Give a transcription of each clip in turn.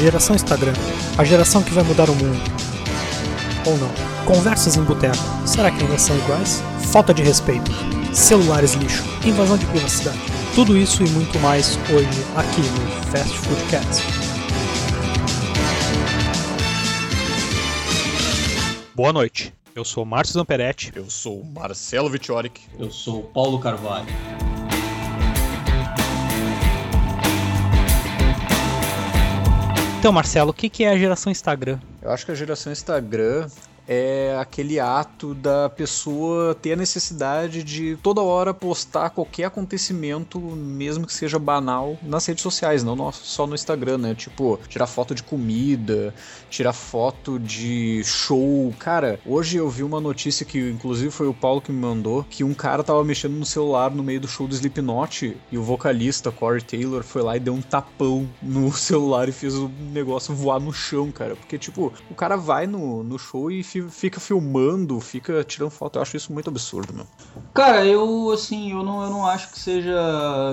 Geração Instagram. A geração que vai mudar o mundo. Ou não. Conversas em boteco. Será que ainda são iguais? Falta de respeito. Celulares lixo. Invasão de privacidade. Tudo isso e muito mais hoje aqui no Fast Food Cats. Boa noite. Eu sou Márcio Zamperetti. Eu sou Marcelo Vitioric. Eu sou Paulo Carvalho. Então, Marcelo, o que é a geração Instagram? Eu acho que a geração Instagram é aquele ato da pessoa ter a necessidade de toda hora postar qualquer acontecimento, mesmo que seja banal, nas redes sociais, não só no Instagram, né? Tipo, tirar foto de comida, tirar foto de show. Cara, hoje eu vi uma notícia que, inclusive, foi o Paulo que me mandou, que um cara tava mexendo no celular no meio do show do Slipknot e o vocalista, Corey Taylor, foi lá e deu um tapão no celular e fez o negócio voar no chão, cara. Porque, tipo, o cara vai no, no show e fica filmando, fica tirando foto. Eu acho isso muito absurdo, meu. Cara, eu, assim, eu não, eu não acho que seja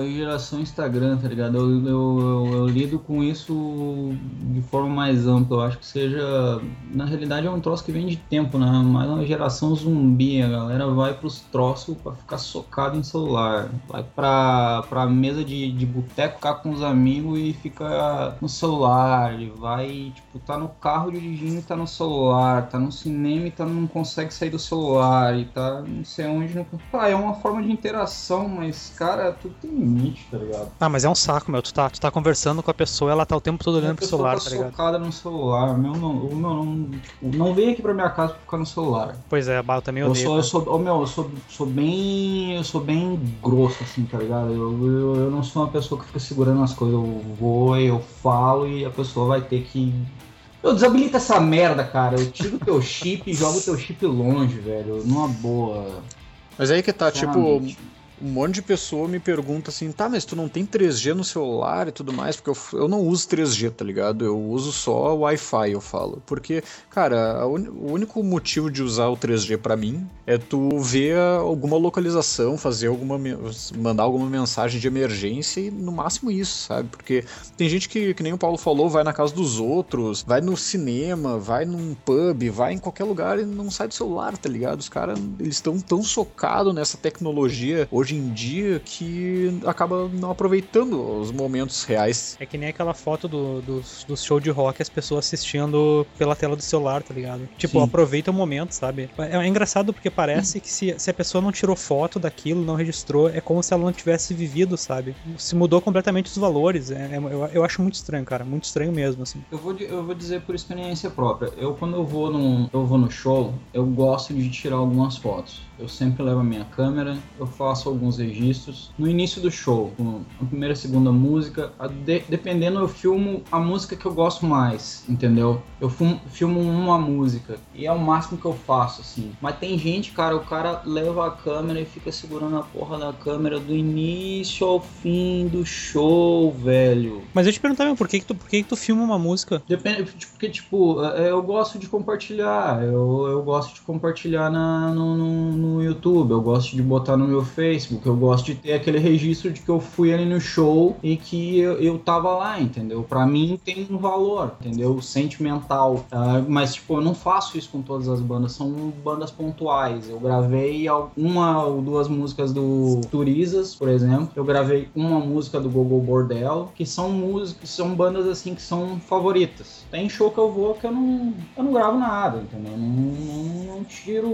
geração Instagram, tá ligado? Eu, eu, eu, eu lido com isso de forma mais ampla. Eu acho que seja. Na realidade, é um troço que vem de tempo, né? Mais uma geração zumbi. A galera vai pros troços pra ficar socado em celular. Vai pra, pra mesa de, de boteco ficar com os amigos e fica no celular. Vai, tipo, tá no carro dirigindo tá no celular, tá no cinema cinema e tá, não consegue sair do celular e tá não sei onde. Não... Ah, é uma forma de interação, mas, cara, tudo tem limite, tá ligado? Ah, mas é um saco, meu. Tu tá, tu tá conversando com a pessoa, ela tá o tempo todo olhando pro celular, tá, tá ligado? focada no celular. Meu, não, o meu não, tipo, não vem aqui pra minha casa pra ficar no celular. Pois é, eu também eu odeio. Sou, eu sou, oh, meu, eu sou, sou bem. Eu sou bem grosso, assim, tá ligado? Eu, eu, eu não sou uma pessoa que fica segurando as coisas. Eu vou, eu falo e a pessoa vai ter que eu desabilita essa merda, cara. Eu tiro o teu chip e jogo o teu chip longe, velho. Numa boa. Mas aí que tá, tipo, um monte de pessoa me pergunta assim, tá, mas tu não tem 3G no celular e tudo mais, porque eu, eu não uso 3G, tá ligado? Eu uso só Wi-Fi, eu falo. Porque, cara, un, o único motivo de usar o 3G para mim é tu ver alguma localização, fazer alguma. mandar alguma mensagem de emergência e no máximo isso, sabe? Porque tem gente que, que nem o Paulo falou, vai na casa dos outros, vai no cinema, vai num pub, vai em qualquer lugar e não sai do celular, tá ligado? Os caras, eles estão tão socados nessa tecnologia hoje hoje em dia que acaba não aproveitando os momentos reais. É que nem aquela foto do, do, do show de rock as pessoas assistindo pela tela do celular, tá ligado? Tipo, Sim. aproveita o momento, sabe? É, é engraçado porque parece que se, se a pessoa não tirou foto daquilo, não registrou, é como se ela não tivesse vivido, sabe? Se mudou completamente os valores. É, é, eu, eu acho muito estranho, cara. Muito estranho mesmo, assim. Eu vou, eu vou dizer por experiência própria. Eu, quando eu vou, num, eu vou no show, eu gosto de tirar algumas fotos. Eu sempre levo a minha câmera, eu faço alguns registros. No início do show, a primeira e segunda música, de, dependendo eu filmo a música que eu gosto mais, entendeu? Eu filmo, uma música e é o máximo que eu faço, assim. Mas tem gente, cara, o cara leva a câmera e fica segurando a porra da câmera do início ao fim do show, velho. Mas eu te perguntava, por que, que, tu, por que, que tu filma uma música? Depende, porque, tipo, é, eu gosto de compartilhar, eu, eu gosto de compartilhar na, no, no no YouTube, eu gosto de botar no meu Facebook, eu gosto de ter aquele registro de que eu fui ali no show e que eu, eu tava lá, entendeu? Para mim tem um valor, entendeu? Sentimental. Uh, mas, tipo, eu não faço isso com todas as bandas, são bandas pontuais. Eu gravei uma ou duas músicas do Turizas, por exemplo. Eu gravei uma música do Google Bordel, que são músicas, são bandas assim que são favoritas. Tem show que eu vou que eu não, eu não gravo nada, entendeu? Eu não, não, não tiro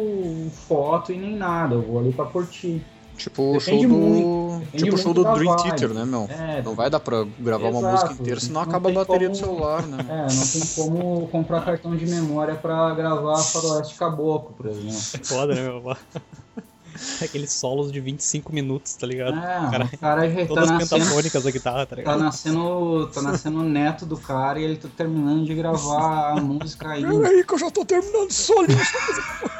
foto e nem nada, eu vou ali pra curtir. Tipo o show do. Tipo o show do Dream Theater, né, meu? É, não vai dar pra gravar exato, uma música inteira, senão acaba a bateria como... do celular, né? É, não tem como comprar cartão de memória pra gravar Faroeste Caboclo, por exemplo. Foda, né, meu? Aqueles solos de 25 minutos, tá ligado? É, cara, o cara já todas tá pentafônicas da guitarra, tá ligado? Tá nascendo, tá nascendo o neto do cara e ele tá terminando de gravar a música ainda. aí que eu já tô terminando solinho.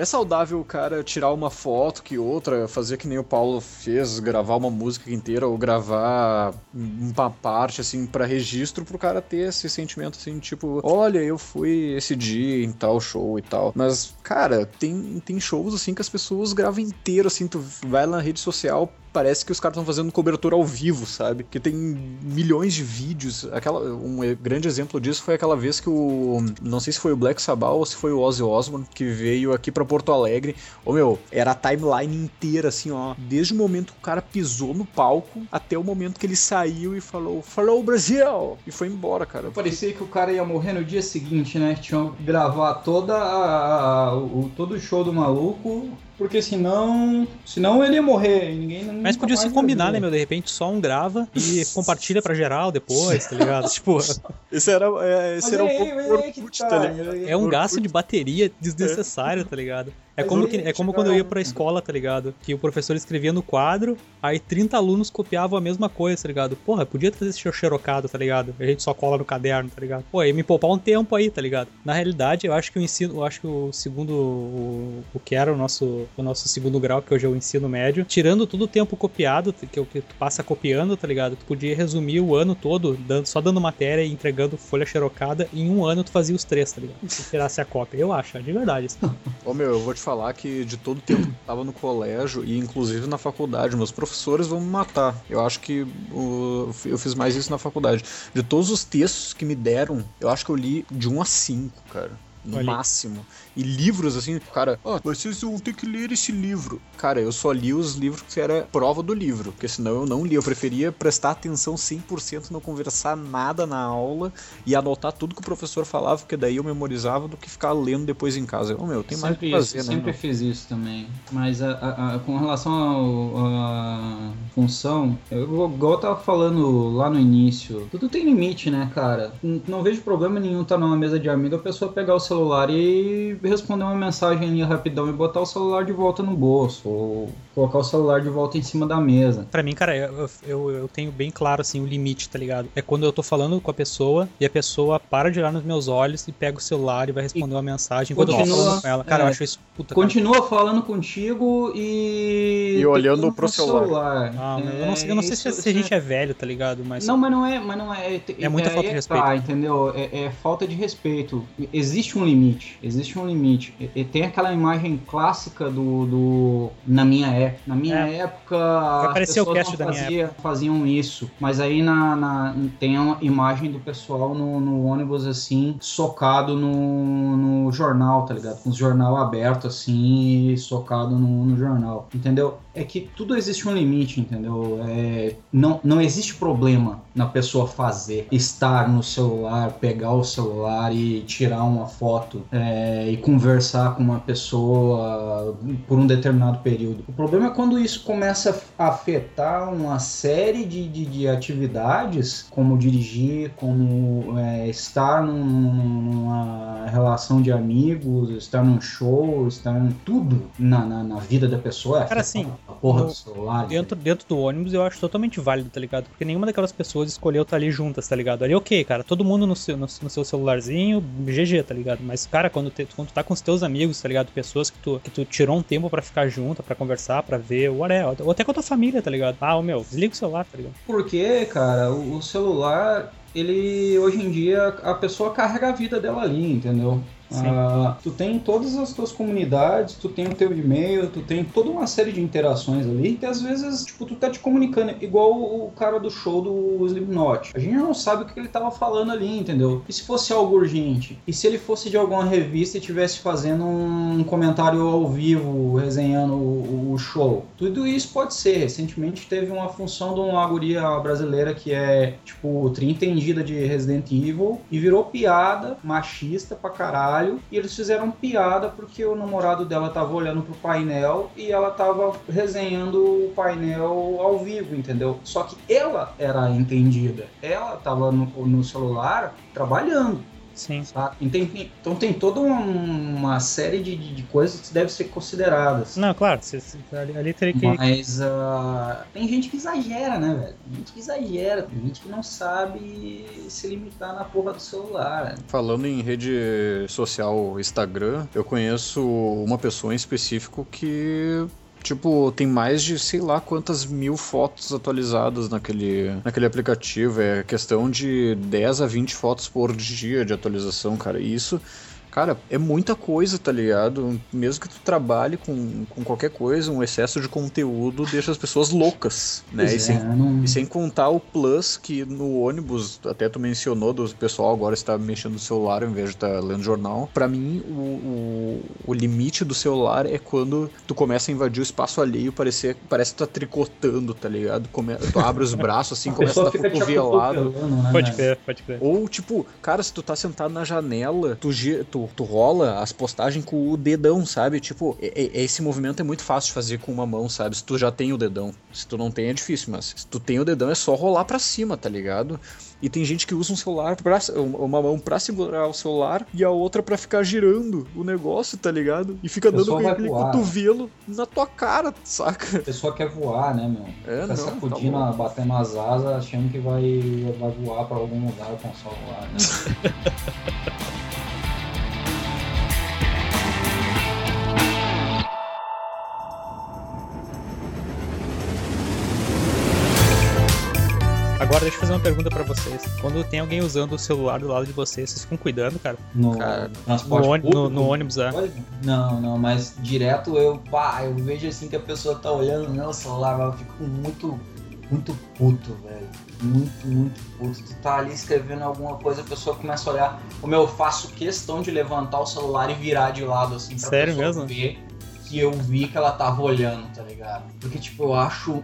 É saudável o cara tirar uma foto que outra, fazer que nem o Paulo fez, gravar uma música inteira ou gravar uma parte, assim, para registro, pro cara ter esse sentimento, assim, tipo, olha, eu fui esse dia em tal show e tal. Mas, cara, tem, tem shows, assim, que as pessoas gravam inteiro, assim, tu vai na rede social, parece que os caras estão fazendo cobertura ao vivo, sabe? Que tem milhões de vídeos. Aquela, um grande exemplo disso foi aquela vez que o. Não sei se foi o Black Sabbath ou se foi o Ozzy Osbourne que veio aqui para Porto Alegre. Ô meu, era a timeline inteira, assim, ó. Desde o momento que o cara pisou no palco até o momento que ele saiu e falou: Falou Brasil! E foi embora, cara. Parecia que o cara ia morrer no dia seguinte, né? Tinham que gravar toda a, a, o, todo o show do maluco porque senão. Senão ele ia morrer. Ninguém, Mas podia se combinar, né, meu? De repente só um grava e compartilha pra geral depois, tá ligado? tipo. Esse era, é, esse era é, um pouco. É, tá, tá é um gasto de bateria desnecessário, tá ligado? É como, que, é como quando eu ia pra escola, tá ligado? Que o professor escrevia no quadro, aí 30 alunos copiavam a mesma coisa, tá ligado? Porra, podia trazer esse xerocado, tá ligado? A gente só cola no caderno, tá ligado? Pô, ia me poupar um tempo aí, tá ligado? Na realidade, eu acho que o ensino, eu acho que o segundo, o, o que era o nosso, o nosso segundo grau, que hoje é o ensino médio, tirando todo o tempo copiado, que é o que tu passa copiando, tá ligado? Tu podia resumir o ano todo, dando, só dando matéria e entregando folha xerocada, e em um ano tu fazia os três, tá ligado? Se tirasse a cópia. Eu acho, de verdade. Assim. Ô meu, eu vou te falar que de todo o tempo que eu tava no colégio e inclusive na faculdade, meus professores vão me matar. Eu acho que eu fiz mais isso na faculdade. De todos os textos que me deram, eu acho que eu li de 1 a 5, cara no Olha. máximo. E livros, assim, cara, ó, oh, vocês vão ter que ler esse livro. Cara, eu só li os livros que era prova do livro, porque senão eu não li. Eu preferia prestar atenção 100%, não conversar nada na aula e anotar tudo que o professor falava, porque daí eu memorizava do que ficar lendo depois em casa. Oh, meu, tem sempre mais que fazer, isso, né? Sempre fiz isso também. Mas a, a, a, com relação à função, eu, igual eu tava falando lá no início, tudo tem limite, né, cara? Não, não vejo problema nenhum estar tá numa mesa de amigo a pessoa pegar o celular e responder uma mensagem ali rapidão e botar o celular de volta no bolso, ou colocar o celular de volta em cima da mesa. Para mim, cara, eu, eu, eu, tenho bem claro assim o limite, tá ligado? É quando eu tô falando com a pessoa e a pessoa para de olhar nos meus olhos e pega o celular e vai responder e uma mensagem enquanto continua, eu tô falando com ela. Cara, é, eu acho isso puta. Continua cara. falando contigo e. E olhando pro celular. celular. Ah, é, eu não sei, eu não sei isso, se, a gente é velho, tá ligado? Mas... Não, mas não é. Mas não é, é muita falta de respeito. Tá, entendeu? É, é falta de respeito. Existe um limite. Existe um limite. E, e tem aquela imagem clássica do. do na minha época. Na minha é. época. Vai as pessoas o não fazia, faziam isso. Mas aí na, na, tem uma imagem do pessoal no, no ônibus assim, socado no, no jornal, tá ligado? Com os jornal aberto assim, socado no, no jornal. Entendeu? é que tudo existe um limite, entendeu? É, não, não existe problema na pessoa fazer, estar no celular, pegar o celular e tirar uma foto é, e conversar com uma pessoa por um determinado período. O problema é quando isso começa a afetar uma série de, de, de atividades, como dirigir, como é, estar num, numa relação de amigos, estar num show, estar em tudo na, na, na vida da pessoa. É Cara, assim, a porra do celular. Dentro, dentro do ônibus eu acho totalmente válido, tá ligado? Porque nenhuma daquelas pessoas escolheu estar ali juntas, tá ligado? Ali ok, cara, todo mundo no seu, no, no seu celularzinho, GG, tá ligado? Mas, cara, quando, te, quando tu tá com os teus amigos, tá ligado? Pessoas que tu, que tu tirou um tempo para ficar junto, para conversar, para ver, whatever. Ou até com a tua família, tá ligado? Ah, meu, desliga o celular, tá ligado? Porque, cara, o celular, ele, hoje em dia, a pessoa carrega a vida dela ali, entendeu? Ah, tu tem todas as tuas comunidades, tu tem o teu e-mail, tu tem toda uma série de interações ali que às vezes, tipo, tu tá te comunicando igual o cara do show do Slipknot. A gente não sabe o que ele tava falando ali, entendeu? E se fosse algo urgente? E se ele fosse de alguma revista e tivesse fazendo um comentário ao vivo, resenhando o, o show? Tudo isso pode ser. Recentemente teve uma função de uma guria brasileira que é, tipo, entendida de Resident Evil e virou piada machista pra caralho trabalho e eles fizeram piada porque o namorado dela tava olhando pro painel e ela tava resenhando o painel ao vivo, entendeu? Só que ela era entendida, ela tava no, no celular trabalhando. Sim. Tá? Então tem toda uma série de, de, coisas que devem ser consideradas. Não, claro, ali, ali teria que. Mas uh, tem gente que exagera, né, velho? Tem gente que exagera, tem gente que não sabe se limitar na porra do celular. Falando em rede social Instagram, eu conheço uma pessoa em específico que Tipo, tem mais de sei lá quantas mil fotos atualizadas naquele, naquele aplicativo. É questão de 10 a 20 fotos por dia de atualização, cara. E isso Cara, é muita coisa, tá ligado? Mesmo que tu trabalhe com, com qualquer coisa, um excesso de conteúdo deixa as pessoas loucas, né? E, é, sem, não... e sem contar o plus que no ônibus, até tu mencionou, do pessoal agora está mexendo no celular ao invés de estar tá lendo jornal. Para mim, o, o, o, limite do celular é quando tu começa a invadir o espaço alheio, parece, parece que tu tá tricotando, tá ligado? Come, tu abre os braços assim, começa a dar cotovelado. Né, pode crer, pode crer. Ou, tipo, cara, se tu tá sentado na janela, tu, tu tu, tu rola as postagens com o dedão, sabe? Tipo, esse movimento é muito fácil de fazer com uma mão, sabe? Se tu já tem o dedão. Se tu não tem é difícil, mas se tu tem o dedão é só rolar para cima, tá ligado? E tem gente que usa um celular, pra, uma mão pra segurar o celular e a outra para ficar girando o negócio, tá ligado? E fica dando aquele cotovelo na tua cara, saca? A pessoa quer voar, né, meu? É, fica não, sacudindo, tá batendo as asas, achando que vai, vai voar para algum lugar com o celular, né? Agora deixa eu fazer uma pergunta para vocês. Quando tem alguém usando o celular do lado de vocês, vocês ficam cuidando, cara? No, cara, transporte no, público, no, no ônibus, é. Não, não, mas direto eu, pá, eu vejo assim que a pessoa tá olhando no meu celular, eu fico muito, muito puto, velho. Muito, muito puto. Tu tá ali escrevendo alguma coisa, a pessoa começa a olhar. Como eu faço questão de levantar o celular e virar de lado, assim, pra Sério mesmo? ver que eu vi que ela tava olhando, tá ligado? Porque, tipo, eu acho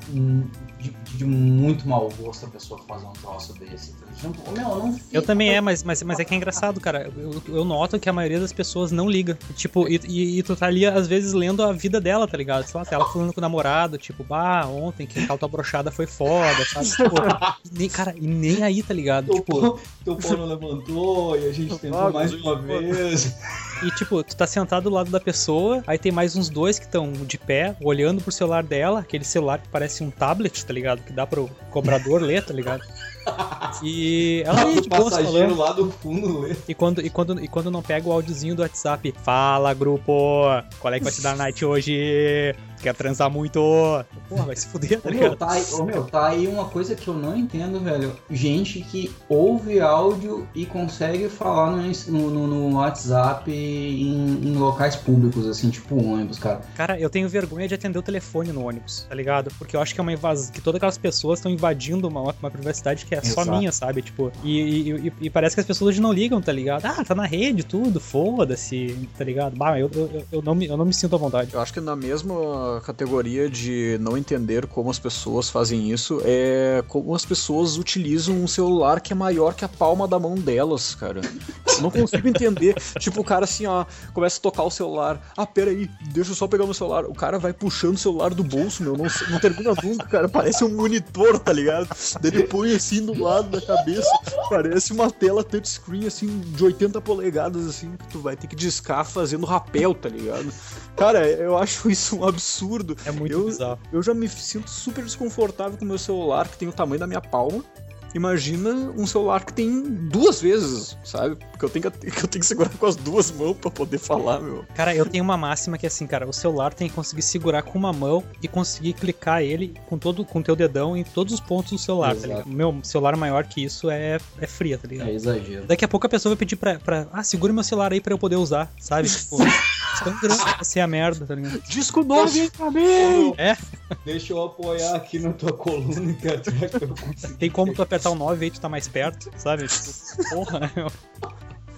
de, de, muito mau gosto a pessoa fazer um troço desse. Tá tipo, meu, não eu também é, mas, mas, mas é que é engraçado, cara. Eu, eu noto que a maioria das pessoas não liga. Tipo, e, e, e, tu tá ali, às vezes, lendo a vida dela, tá ligado? Sei lá, ela falando com o namorado, tipo, bah, ontem que a tua brochada foi foda, sabe? Tipo, nem, cara, e nem aí, tá ligado? Teu tipo, pau, teu pau não levantou e a gente tentou mais uma vez. E, tipo, tu tá sentado do lado da pessoa, aí tem mais uns dois que estão de pé, olhando pro celular dela, aquele celular que parece um tablet, tá ligado? Que dá pro cobrador ler, tá ligado? E ela aí, de falando. lá do fundo lê. E quando, e, quando, e quando não pega o áudiozinho do WhatsApp, fala grupo, qual é que vai te dar night hoje? Quer transar muito? Porra, vai se fuder, tá ligado? Meu, tá, aí, ô, meu, tá aí uma coisa que eu não entendo, velho. Gente que ouve áudio e consegue falar no, no, no WhatsApp em, em, locais públicos, assim, tipo ônibus, cara. Cara, eu tenho vergonha de atender o telefone no ônibus, tá ligado? Porque eu acho que é uma invasão, que todas aquelas pessoas estão invadindo uma, uma privacidade que é Exato. só minha, sabe? Tipo, e, e, e, parece que as pessoas hoje não ligam, tá ligado? Ah, tá na rede, tudo, foda-se, tá ligado? Bah, eu, eu, eu, não me, eu não me sinto à vontade. Eu acho que na mesma categoria de não entender como as pessoas fazem isso é como as pessoas utilizam um celular que é maior que a palma da mão delas, cara. Eu não consigo entender. tipo, o cara assim, ó, começa a tocar o celular. Ah, peraí, deixa eu só pegar meu celular. O cara vai puxando o celular do bolso, meu. Não, não termina nunca, cara. Parece um monitor, tá ligado? Daí ele põe assim do lado da cabeça. Parece uma tela touchscreen, assim, de 80 polegadas, assim, que tu vai ter que discar fazendo rapel, tá ligado? Cara, eu acho isso um absurdo. É muito eu, bizarro. Eu já me sinto super desconfortável com o meu celular, que tem o tamanho da minha palma. Imagina um celular que tem duas vezes, sabe? Porque eu tenho que, que eu tenho que segurar com as duas mãos para poder falar, meu. Cara, eu tenho uma máxima que é assim, cara, o celular tem que conseguir segurar com uma mão e conseguir clicar ele com todo com teu dedão em todos os pontos do celular, tá Exato. tá ligado? Meu celular maior que isso é, é fria, tá ligado? É exagero. Daqui a pouco a pessoa vai pedir pra, pra ah, segura meu celular aí pra eu poder usar, sabe? Tipo, tão grande vai ser a merda, tá ligado? Disco novo, hein, também! É. Deixa eu apoiar aqui na tua coluna que até que eu consigo. Tem como tu apertar o 9 e tu tá mais perto, sabe? Tipo, porra, meu.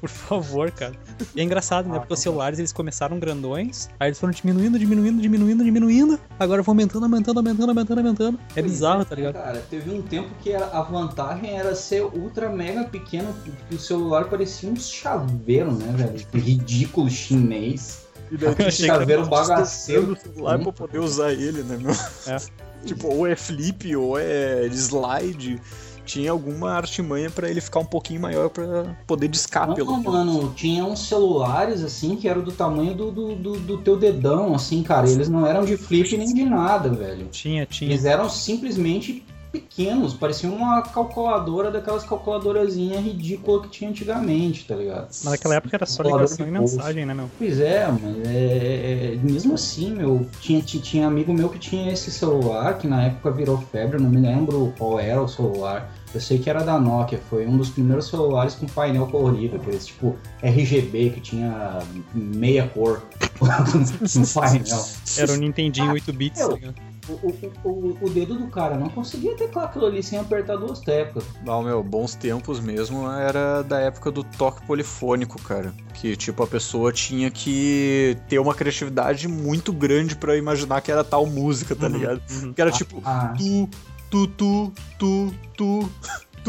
Por favor, cara. E é engraçado, né? Porque os celulares eles começaram grandões, aí eles foram diminuindo, diminuindo, diminuindo, diminuindo. Agora vão aumentando, aumentando, aumentando, aumentando, aumentando. É bizarro, tá ligado? Cara, teve um tempo que a vantagem era ser ultra mega pequeno, que o celular parecia um chaveiro, né, velho? Ridículo chinês. E daí tu chaveiro bagaceiro. o celular hum. pra poder usar ele, né, meu? É. tipo, ou é flip, ou é slide. tinha alguma artimanha para ele ficar um pouquinho maior para poder descar não, pelo mano, tinha uns celulares assim que eram do tamanho do, do, do, do, teu dedão, assim, cara. Eles não eram de flip nem de nada, velho. Tinha, tinha. Eles eram simplesmente pequenos, pareciam uma calculadora daquelas calculadorazinhas ridículas que tinha antigamente, tá ligado? Mas naquela época era só ligação e mensagem, né, meu? Pois é, mas é, é, é, mesmo assim, meu, tinha, tinha amigo meu que tinha esse celular, que na época virou febre, eu não me lembro qual era o celular. Eu sei que era da Nokia, foi um dos primeiros celulares com painel colorido, aqueles tipo RGB que tinha meia cor no painel. Era o Nintendinho 8 bits, tá ligado? o, o, o, dedo do cara não conseguia teclar aquilo ali sem apertar duas teclas. Não, meu, bons tempos mesmo era da época do toque polifônico, cara. Que, tipo, a pessoa tinha que ter uma criatividade muito grande para imaginar que era tal música, tá uhum, ligado? Uhum. Que era tipo, ah, tu, tu, tu, tu, tu.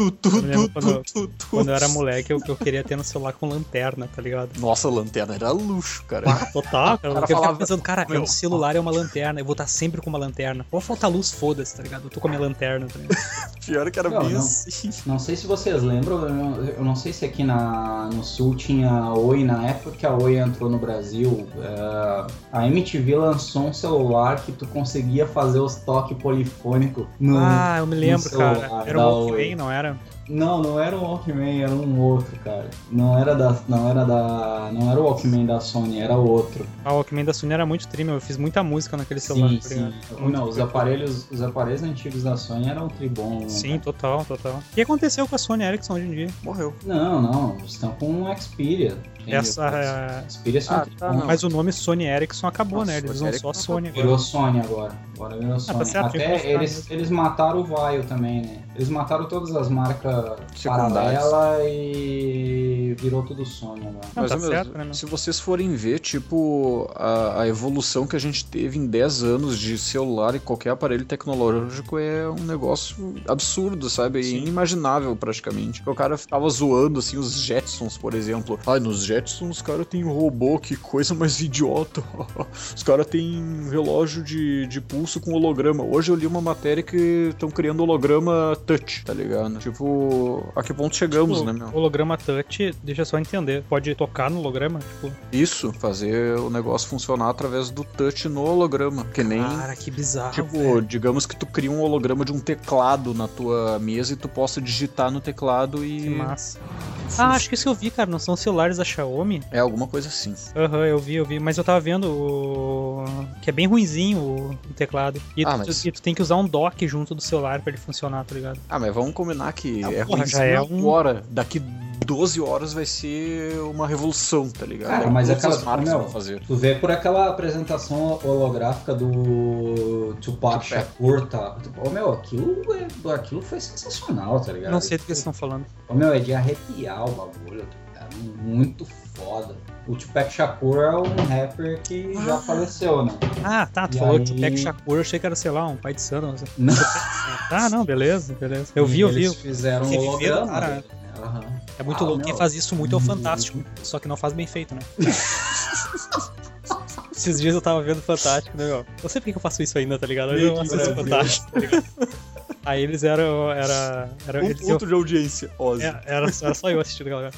Tu, tu, tu, quando, tu, tu, quando eu era moleque, eu, eu queria ter no celular com lanterna, tá ligado? Nossa, lanterna era luxo, cara. Ah, total, cara. cara eu falava, pensando, cara, meu, o celular é uma lanterna, eu vou estar sempre com uma lanterna. Vou faltar luz, foda-se, tá ligado? Eu tô com a minha lanterna, tá ligado? Pior que era não, bem não, assim. Não sei se vocês lembram, eu, eu não sei se aqui na, no sul tinha a Oi, na época que a Oi entrou no Brasil, uh, a MTV lançou um celular que tu conseguia fazer os toques polifônicos no Ah, eu me lembro, cara. Era o Walkman, não era? Não, não era o Walkman, era um outro, cara. Não era da. Não era da. Não era o Walkman da Sony, era outro. Ah, o Walkman da Sony era muito trimmer, eu fiz muita música naquele celular. Sim, tá sim. Não, os aparelhos, os aparelhos antigos da Sony eram tribom. Né, sim, cara. total, total. O que aconteceu com a Sony Ericsson hoje em dia? Morreu. Não, não, estão com um Xperia. Essa. É... Xperia ah, tá, Mas o nome Sony Ericsson acabou, né? Eles usam só Sony agora. Virou Sony agora. Agora virou Sony. Ah, tá certo, Até eles, eles mataram o Vaio também, né? Eles mataram todas as marcas paralelas e virou tudo Sony agora. Mas, tá mesmo, certo, né, se vocês forem ver, tipo, a, a, evolução que a gente teve em 10 anos de celular e qualquer aparelho tecnológico é um negócio absurdo, sabe? É inimaginável praticamente. O cara tava zoando, assim, os Jetsons, por exemplo. Ai, nos Jetsons os caras têm um robô, que coisa mais idiota. os caras têm relógio de, de pulso com holograma. Hoje eu li uma matéria que estão criando holograma touch, tá ligado? Tipo, a que ponto chegamos, tipo, né, meu? Holograma touch, deixa eu só entender. Pode tocar no holograma? Tipo... Isso, fazer o negócio funcionar através do touch no holograma. Que nem. Cara, que bizarro. Tipo, velho. digamos que tu cria um holograma de um teclado na tua mesa e tu possa digitar no teclado e. Que massa. Ah, acho que isso eu vi, cara. Não são celulares da Xiaomi? É alguma coisa assim. Aham, uhum, eu vi, eu vi. Mas eu tava vendo o... que é bem ruinzinho o, teclado. E, ah, tu, mas... e tu tem que usar um dock junto do celular para ele funcionar, tá ligado? Ah, mas vamos combinar que ah, é ruim já é um... agora. Daqui 12 horas vai ser uma revolução, tá ligado? Cara, é mas aquelas marcas meu, vão fazer. Tu vê por aquela apresentação holográfica do Tupac. Shakur, tá? Ô, meu, aquilo, é, aquilo foi sensacional, tá ligado? Não sei do que vocês estão falando. Ô, meu, é de arrepiar o bagulho, tá? muito foda. O Tupac Shakur é um rapper que ah. já faleceu, né? Ah, tá. Tu e falou aí... Tupac Shakur, eu achei que era, sei lá, um pai de santo. Não. Ah, não, beleza, beleza. Eu vi, eu vi. Eles fizeram um holograma. Cara, Uhum. É muito ah, louco. Quem faz isso muito é o Fantástico. Só que não faz bem feito, né? Esses dias eu tava vendo Fantástico, né, meu? Não sei por que eu faço isso ainda, tá ligado? Eu não assisto Fantástico, tá ligado? Aí eles eram. Era, era, um eles ponto iam, de audiência, Ozzy. É, era, era só eu assistindo galera.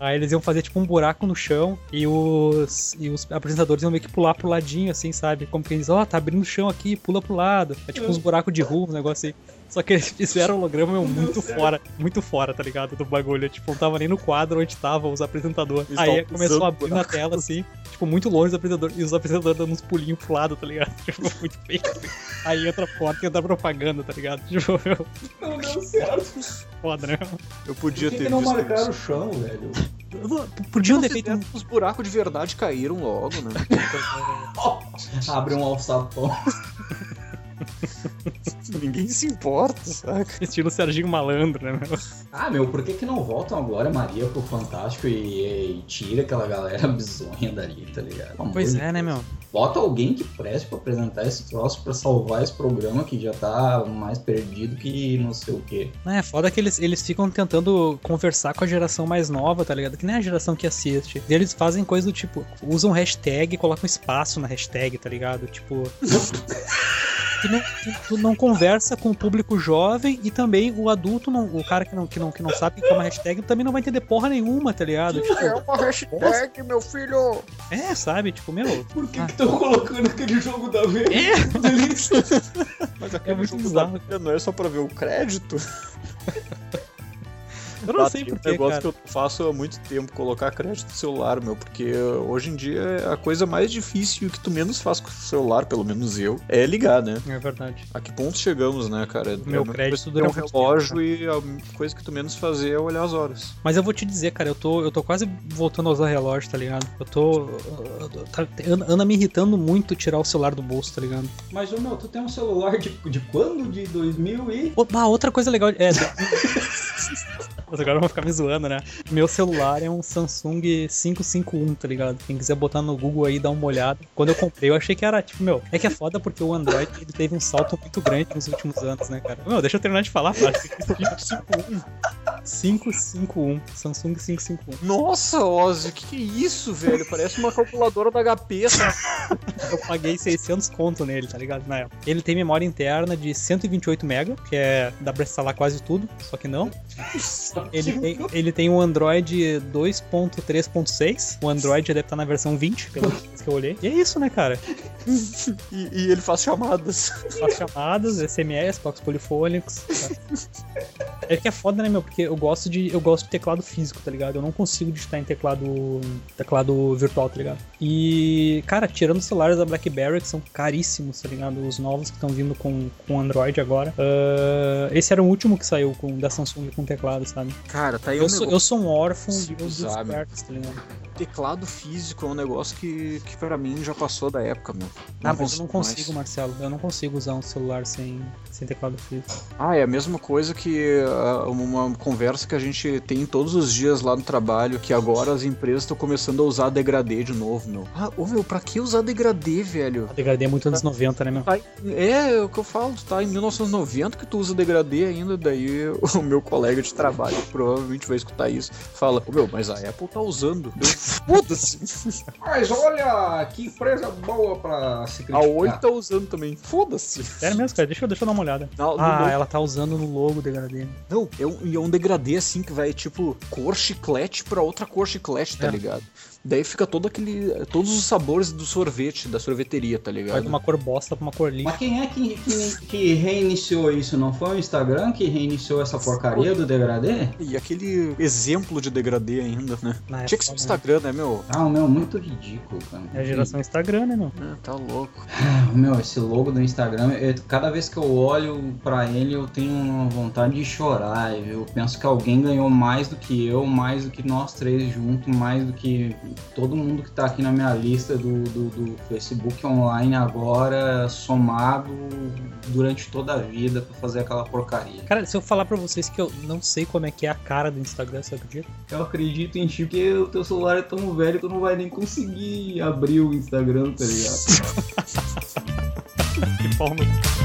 Aí eles iam fazer tipo um buraco no chão e os, e os apresentadores iam meio que pular pro ladinho, assim, sabe? Como que eles, ó, oh, tá abrindo o chão aqui, pula pro lado. É tipo uns buracos de rua, um negócio assim. Só que eles fizeram o holograma muito fora, muito fora, tá ligado? Do bagulho. Tipo, não tava nem no quadro onde estavam os apresentadores. Eles Aí começou a abrir na tela, assim, tipo, muito longe dos apresentadores. E os apresentadores dando uns pulinhos pro lado, tá ligado? Tipo, muito feio. Aí entra a porta e entra a propaganda, tá ligado? Tipo, meu... Não deu certo. Foda, né? Eu podia Por que ter que não marcaram o chão, velho? Podiam ter feito. Os buracos de verdade caíram logo, né? Abre um alçapão. Ninguém se importa, saca? Estilo Serginho Malandro, né, meu? Ah, meu, por que que não voltam agora Maria pro Fantástico e, e tira aquela galera bizonha dali, tá ligado? Pois é, né, meu? Bota alguém que preste pra apresentar esse troço pra salvar esse programa que já tá mais perdido que não sei o quê. É, foda que eles, eles ficam tentando conversar com a geração mais nova, tá ligado? Que nem a geração que assiste. E eles fazem coisa do tipo, usam hashtag, colocam espaço na hashtag, tá ligado? Tipo. tu não, tu não conversa com o público jovem e também o adulto, não, o cara que não, que, não, que não sabe que é uma hashtag, também não vai entender porra nenhuma, tá ligado? Tipo, é uma hashtag, nossa. meu filho! É, sabe? Tipo, meu. Por que estão ah. colocando aquele jogo da vez? É! Delícia! Mas aquele é muito bizarro. não é só pra ver o crédito? Eu não sei porquê, É um negócio que eu faço há muito tempo, colocar crédito no celular, meu, porque hoje em dia é a coisa mais difícil e o que tu menos faz com o celular, pelo menos eu, é ligar, né? É verdade. A que ponto chegamos, né, cara? Meu é crédito dura um relógio tempo, e a coisa que tu menos fazer é olhar as horas. Mas eu vou te dizer, cara, eu tô, eu tô quase voltando a usar relógio, tá ligado? Eu tô. Tá, anda me irritando muito tirar o celular do bolso, tá ligado? Mas, ô meu, tu tem um celular de, de quando? De 2000 e. Ah, outra coisa legal. É. Mas agora vão ficar me zoando, né? Meu celular é um Samsung 551, tá ligado? Quem quiser botar no Google aí, dar uma olhada. Quando eu comprei, eu achei que era, tipo, meu, é que é foda porque o Android ele teve um salto muito grande nos últimos anos, né, cara? Meu, deixa eu terminar de falar, cara. 551. 551. Samsung 551. Nossa, Ozzy, que que é isso, velho? Parece uma calculadora da HP, tá? eu paguei 600 conto nele, tá ligado? Na época. Ele tem memória interna de 128 MB, que é dá pra instalar quase tudo, só que não. Ele tem, ele tem um Android 2.3.6. O Android deve estar na versão 20, pelo que eu olhei. E é isso, né, cara? e, e, ele faz chamadas. Faz chamadas, SMS, toques polifônicos. É que é foda, né, meu? Porque eu gosto de eu gosto de teclado físico, tá ligado? Eu não consigo digitar em teclado teclado virtual, tá ligado? E, cara, tirando os celulares da BlackBerry, que são caríssimos, tá ligado? Os novos que estão vindo com, com Android agora. Uh, esse era o último que saiu com, da Samsung com teclado, sabe? Cara, tá aí eu, um sou, eu sou um órfão de dos perks, tá ligado? Teclado físico é um negócio que, que para mim já passou da época, meu. Não ah, mas eu não consigo, mais. Marcelo. Eu não consigo usar um celular sem, sem teclado físico. Ah, é a mesma coisa que uma conversa que a gente tem todos os dias lá no trabalho, que agora as empresas estão começando a usar degradê de novo, meu. Ah, ô meu, pra que usar degradê, velho? A degradê é muito anos 90, né, meu? Tá, é, é o que eu falo, tá em 1990 que tu usa degradê ainda, daí o meu colega de trabalho provavelmente vai escutar isso. Fala, ô meu, mas a Apple tá usando. Foda-se. Mas olha, que empresa boa pra se criticar. A Oi tá usando também. Foda-se. Sério mesmo, cara? Deixa, eu, deixa eu dar uma olhada. Não, ah, ela tá usando no logo degradê. Não, é um, é um degradê assim que vai tipo cor chiclete pra outra cor chiclete, tá é. ligado? Daí fica todo aquele. Todos os sabores do sorvete, da sorveteria, tá ligado? Vai de uma cor bosta pra uma cor lixo. Mas quem é que, que, que, reiniciou isso? Não foi o Instagram que reiniciou essa porcaria do degradê? E aquele exemplo de degradê ainda, né? Na Tinha que ser o Instagram, né, meu? Ah, o meu, muito ridículo, cara. É a geração Instagram, né, meu? É, tá louco. Ah, meu, esse logo do Instagram, eu, cada vez que eu olho pra ele, eu tenho uma vontade de chorar. Eu penso que alguém ganhou mais do que eu, mais do que nós três juntos, mais do que todo mundo que tá aqui na minha lista do, do, do Facebook online agora, somado durante toda a vida para fazer aquela porcaria. Cara, se eu falar para vocês que eu não sei como é que é a cara do Instagram, você acredita? Eu acredito em ti, porque o teu celular é tão velho que tu não vai nem conseguir abrir o Instagram, tá ligado? que no